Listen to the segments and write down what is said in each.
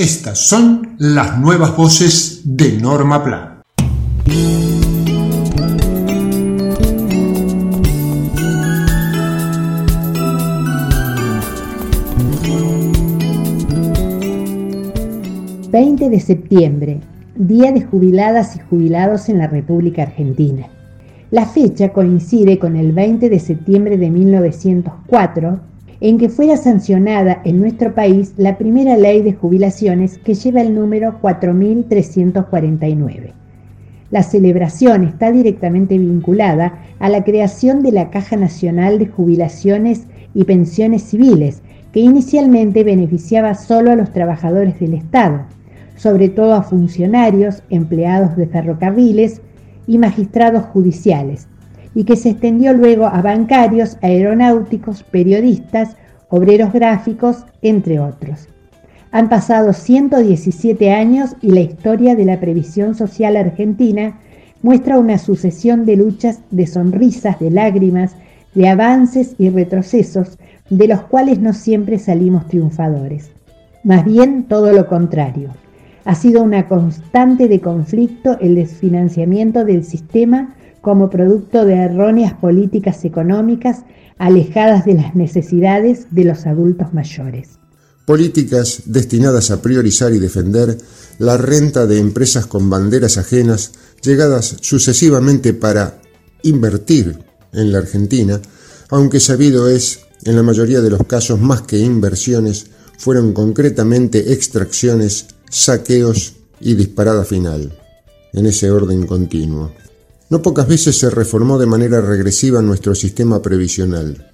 Estas son las nuevas voces de Norma Plan. ...20 de septiembre... ...Día de jubiladas y jubilados en la República Argentina... La fecha coincide con el 20 de septiembre de 1904 en que fuera sancionada en nuestro país la primera ley de jubilaciones que lleva el número 4349. La celebración está directamente vinculada a la creación de la Caja Nacional de Jubilaciones y Pensiones Civiles, que inicialmente beneficiaba solo a los trabajadores del Estado, sobre todo a funcionarios, empleados de ferrocarriles y magistrados judiciales, y que se extendió luego a bancarios, aeronáuticos, periodistas, obreros gráficos, entre otros. Han pasado 117 años y la historia de la previsión social argentina muestra una sucesión de luchas, de sonrisas, de lágrimas, de avances y retrocesos, de los cuales no siempre salimos triunfadores. Más bien todo lo contrario. Ha sido una constante de conflicto el desfinanciamiento del sistema como producto de erróneas políticas económicas alejadas de las necesidades de los adultos mayores. Políticas destinadas a priorizar y defender la renta de empresas con banderas ajenas llegadas sucesivamente para invertir en la Argentina, aunque sabido es, en la mayoría de los casos más que inversiones, fueron concretamente extracciones, saqueos y disparada final, en ese orden continuo. No pocas veces se reformó de manera regresiva nuestro sistema previsional.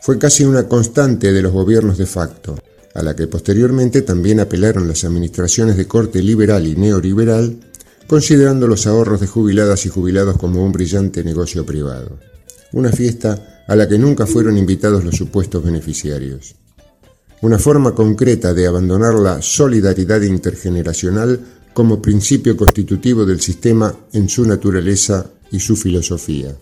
Fue casi una constante de los gobiernos de facto, a la que posteriormente también apelaron las administraciones de corte liberal y neoliberal, considerando los ahorros de jubiladas y jubilados como un brillante negocio privado. Una fiesta a la que nunca fueron invitados los supuestos beneficiarios. Una forma concreta de abandonar la solidaridad intergeneracional como principio constitutivo del sistema en su naturaleza y su filosofía.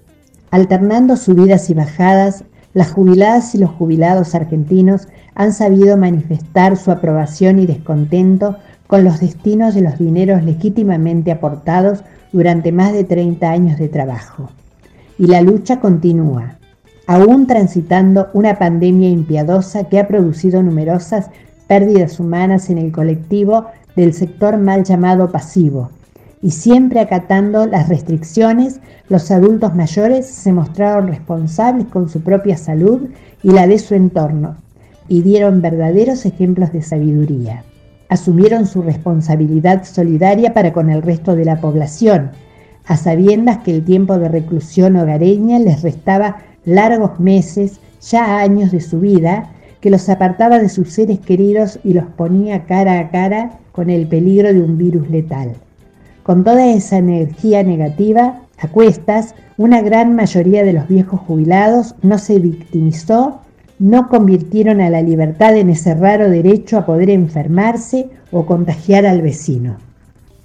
Alternando subidas y bajadas, las jubiladas y los jubilados argentinos han sabido manifestar su aprobación y descontento con los destinos de los dineros legítimamente aportados durante más de 30 años de trabajo. Y la lucha continúa, aún transitando una pandemia impiadosa que ha producido numerosas pérdidas humanas en el colectivo del sector mal llamado pasivo, y siempre acatando las restricciones, los adultos mayores se mostraron responsables con su propia salud y la de su entorno, y dieron verdaderos ejemplos de sabiduría. Asumieron su responsabilidad solidaria para con el resto de la población, a sabiendas que el tiempo de reclusión hogareña les restaba largos meses, ya años de su vida, que los apartaba de sus seres queridos y los ponía cara a cara con el peligro de un virus letal. Con toda esa energía negativa, a cuestas, una gran mayoría de los viejos jubilados no se victimizó, no convirtieron a la libertad en ese raro derecho a poder enfermarse o contagiar al vecino.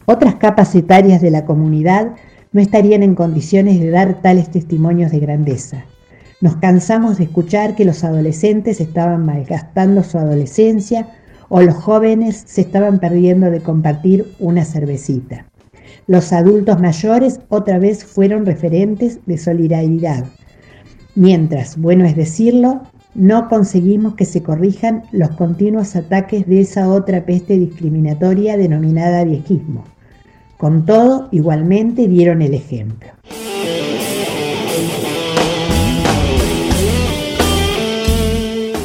Otras capas etarias de la comunidad no estarían en condiciones de dar tales testimonios de grandeza. Nos cansamos de escuchar que los adolescentes estaban malgastando su adolescencia o los jóvenes se estaban perdiendo de compartir una cervecita. Los adultos mayores otra vez fueron referentes de solidaridad, mientras, bueno es decirlo, no conseguimos que se corrijan los continuos ataques de esa otra peste discriminatoria denominada viejismo. Con todo, igualmente dieron el ejemplo.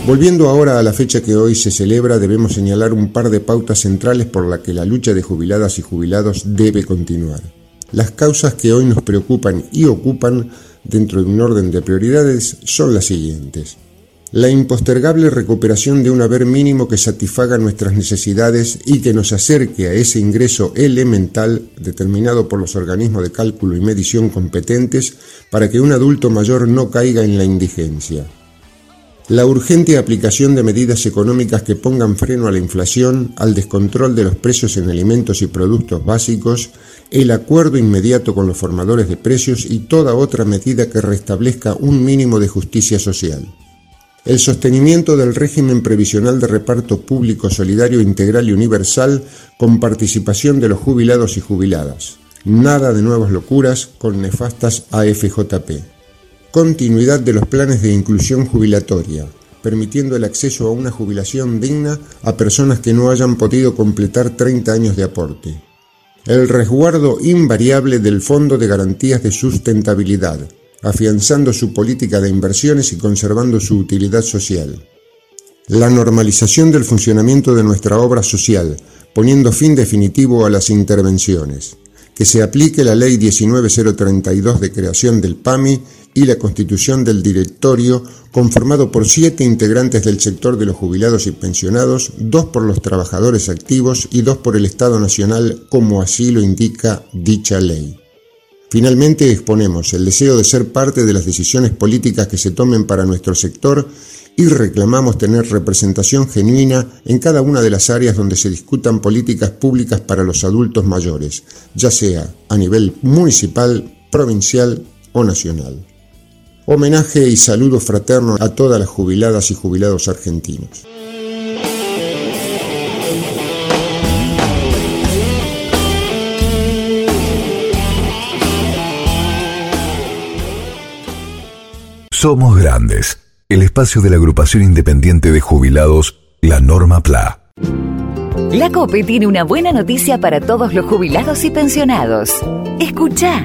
Volviendo ahora a la fecha que hoy se celebra, debemos señalar un par de pautas centrales por las que la lucha de jubiladas y jubilados debe continuar. Las causas que hoy nos preocupan y ocupan dentro de un orden de prioridades son las siguientes. La impostergable recuperación de un haber mínimo que satisfaga nuestras necesidades y que nos acerque a ese ingreso elemental determinado por los organismos de cálculo y medición competentes para que un adulto mayor no caiga en la indigencia la urgente aplicación de medidas económicas que pongan freno a la inflación, al descontrol de los precios en alimentos y productos básicos, el acuerdo inmediato con los formadores de precios y toda otra medida que restablezca un mínimo de justicia social. El sostenimiento del régimen previsional de reparto público solidario integral y universal con participación de los jubilados y jubiladas. Nada de nuevas locuras con nefastas AFJP continuidad de los planes de inclusión jubilatoria, permitiendo el acceso a una jubilación digna a personas que no hayan podido completar 30 años de aporte. El resguardo invariable del Fondo de Garantías de Sustentabilidad, afianzando su política de inversiones y conservando su utilidad social. La normalización del funcionamiento de nuestra obra social, poniendo fin definitivo a las intervenciones. Que se aplique la Ley 19032 de creación del PAMI y la constitución del directorio, conformado por siete integrantes del sector de los jubilados y pensionados, dos por los trabajadores activos y dos por el Estado Nacional, como así lo indica dicha ley. Finalmente exponemos el deseo de ser parte de las decisiones políticas que se tomen para nuestro sector y reclamamos tener representación genuina en cada una de las áreas donde se discutan políticas públicas para los adultos mayores, ya sea a nivel municipal, provincial o nacional. Homenaje y saludo fraterno a todas las jubiladas y jubilados argentinos. Somos Grandes, el espacio de la agrupación independiente de jubilados, la Norma PLA. La COPE tiene una buena noticia para todos los jubilados y pensionados. Escucha.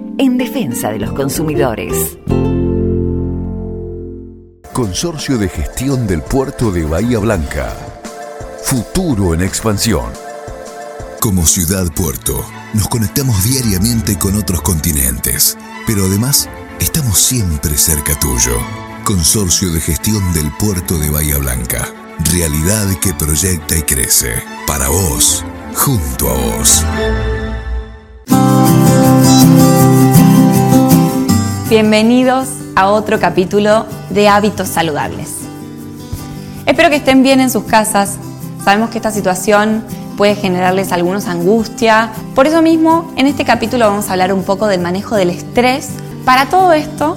en defensa de los consumidores. Consorcio de Gestión del Puerto de Bahía Blanca. Futuro en expansión. Como ciudad puerto, nos conectamos diariamente con otros continentes, pero además estamos siempre cerca tuyo. Consorcio de Gestión del Puerto de Bahía Blanca. Realidad que proyecta y crece. Para vos, junto a vos. Bienvenidos a otro capítulo de Hábitos Saludables. Espero que estén bien en sus casas. Sabemos que esta situación puede generarles algunos angustia. Por eso mismo, en este capítulo vamos a hablar un poco del manejo del estrés. Para todo esto,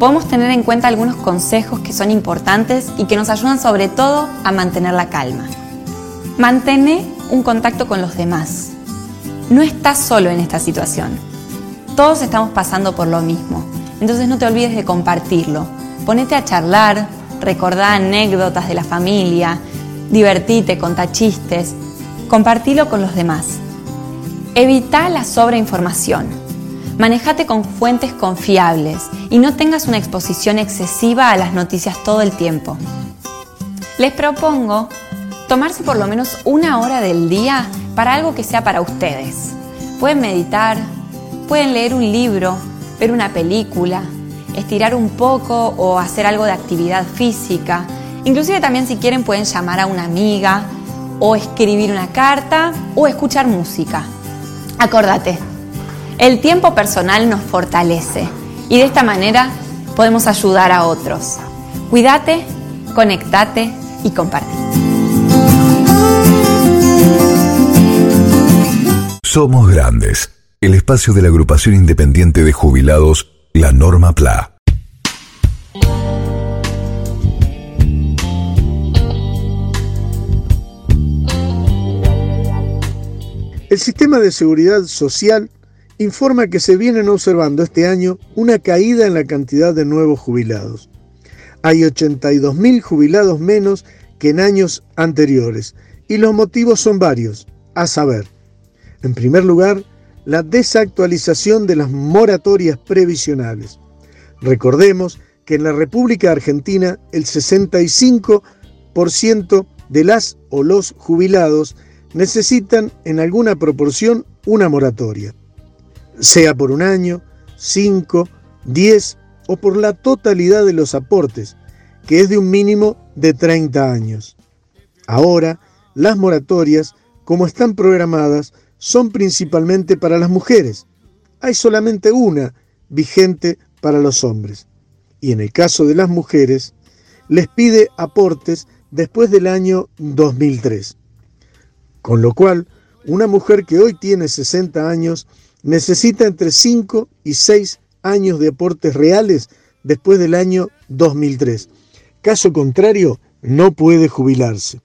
podemos tener en cuenta algunos consejos que son importantes y que nos ayudan sobre todo a mantener la calma. Mantén un contacto con los demás. No estás solo en esta situación. Todos estamos pasando por lo mismo. Entonces no te olvides de compartirlo. Ponete a charlar, recordá anécdotas de la familia, divertite, contá chistes, compartilo con los demás. Evita la sobreinformación. Manejate con fuentes confiables y no tengas una exposición excesiva a las noticias todo el tiempo. Les propongo tomarse por lo menos una hora del día para algo que sea para ustedes. Pueden meditar, pueden leer un libro, ver una película, estirar un poco o hacer algo de actividad física. Inclusive también si quieren pueden llamar a una amiga o escribir una carta o escuchar música. Acordate, el tiempo personal nos fortalece y de esta manera podemos ayudar a otros. Cuídate, conectate y comparte. Somos grandes el espacio de la agrupación independiente de jubilados, la Norma PLA. El sistema de seguridad social informa que se vienen observando este año una caída en la cantidad de nuevos jubilados. Hay 82.000 jubilados menos que en años anteriores y los motivos son varios, a saber, en primer lugar, la desactualización de las moratorias previsionales. Recordemos que en la República Argentina el 65% de las o los jubilados necesitan en alguna proporción una moratoria, sea por un año, cinco, diez o por la totalidad de los aportes, que es de un mínimo de 30 años. Ahora, las moratorias, como están programadas, son principalmente para las mujeres. Hay solamente una vigente para los hombres. Y en el caso de las mujeres, les pide aportes después del año 2003. Con lo cual, una mujer que hoy tiene 60 años necesita entre 5 y 6 años de aportes reales después del año 2003. Caso contrario, no puede jubilarse.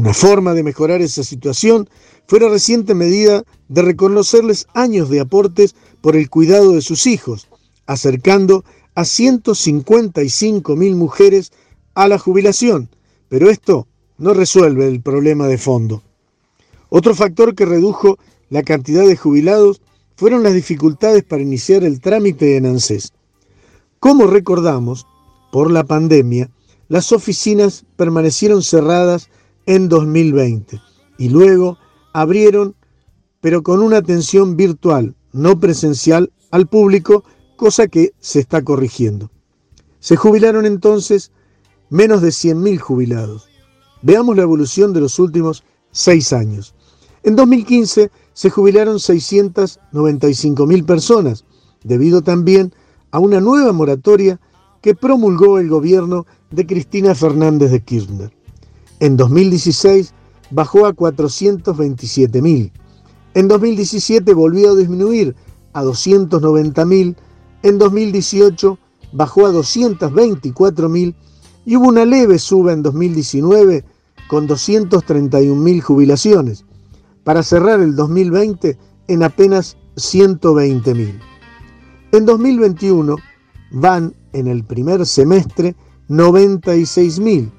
Una forma de mejorar esa situación fue la reciente medida de reconocerles años de aportes por el cuidado de sus hijos, acercando a 155 mil mujeres a la jubilación, pero esto no resuelve el problema de fondo. Otro factor que redujo la cantidad de jubilados fueron las dificultades para iniciar el trámite en ANSES. Como recordamos, por la pandemia, las oficinas permanecieron cerradas en 2020 y luego abrieron, pero con una atención virtual, no presencial, al público, cosa que se está corrigiendo. Se jubilaron entonces menos de 100.000 jubilados. Veamos la evolución de los últimos seis años. En 2015 se jubilaron 695.000 personas, debido también a una nueva moratoria que promulgó el gobierno de Cristina Fernández de Kirchner. En 2016 bajó a 427.000. En 2017 volvió a disminuir a 290.000. En 2018 bajó a 224.000 y hubo una leve suba en 2019 con 231.000 jubilaciones, para cerrar el 2020 en apenas 120.000. En 2021 van en el primer semestre 96.000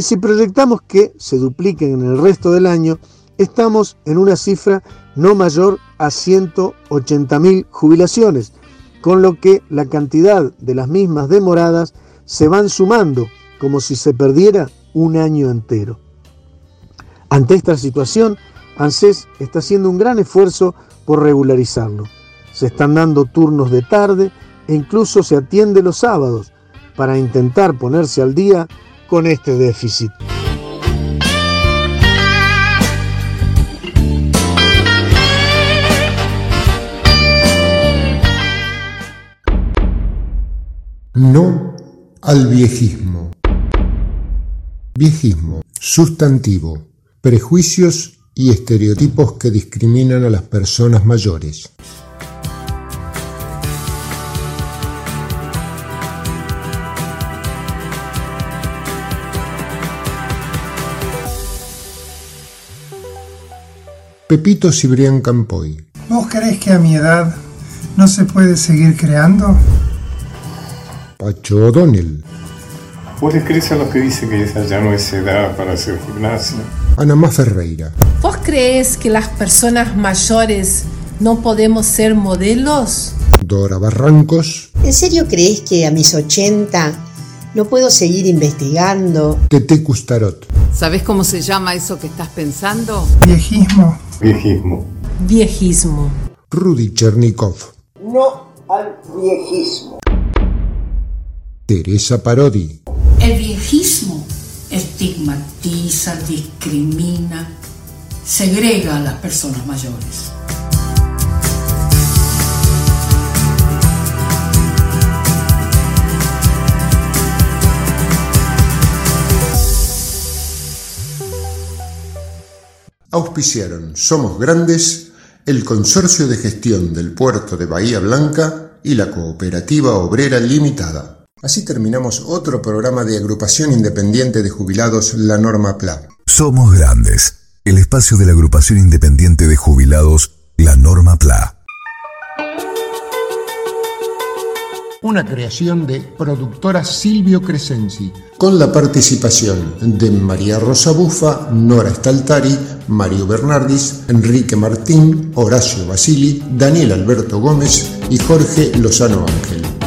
y si proyectamos que se dupliquen en el resto del año, estamos en una cifra no mayor a 180.000 jubilaciones, con lo que la cantidad de las mismas demoradas se van sumando como si se perdiera un año entero. Ante esta situación, ANSES está haciendo un gran esfuerzo por regularizarlo. Se están dando turnos de tarde e incluso se atiende los sábados para intentar ponerse al día con este déficit. No al viejismo. Viejismo, sustantivo, prejuicios y estereotipos que discriminan a las personas mayores. Pepito Cibrián Campoy. ¿Vos crees que a mi edad no se puede seguir creando? Pacho O'Donnell. ¿Vos le crees a los que dicen que esa ya no es edad para hacer gimnasia? Anamá Ferreira. ¿Vos crees que las personas mayores no podemos ser modelos? Dora Barrancos. ¿En serio crees que a mis 80 no puedo seguir investigando? Tete Custarot. ¿Sabes cómo se llama eso que estás pensando? Viejismo. Viejismo. Viejismo. Rudy Chernikov. No al viejismo. Teresa Parodi. El viejismo estigmatiza, discrimina, segrega a las personas mayores. Auspiciaron Somos Grandes el Consorcio de Gestión del Puerto de Bahía Blanca y la Cooperativa Obrera Limitada. Así terminamos otro programa de agrupación independiente de jubilados La Norma PLA. Somos Grandes, el espacio de la agrupación independiente de jubilados La Norma PLA. Una creación de productora Silvio Crescenzi, con la participación de María Rosa Bufa, Nora Staltari, Mario Bernardis, Enrique Martín, Horacio Basili, Daniel Alberto Gómez y Jorge Lozano Ángel.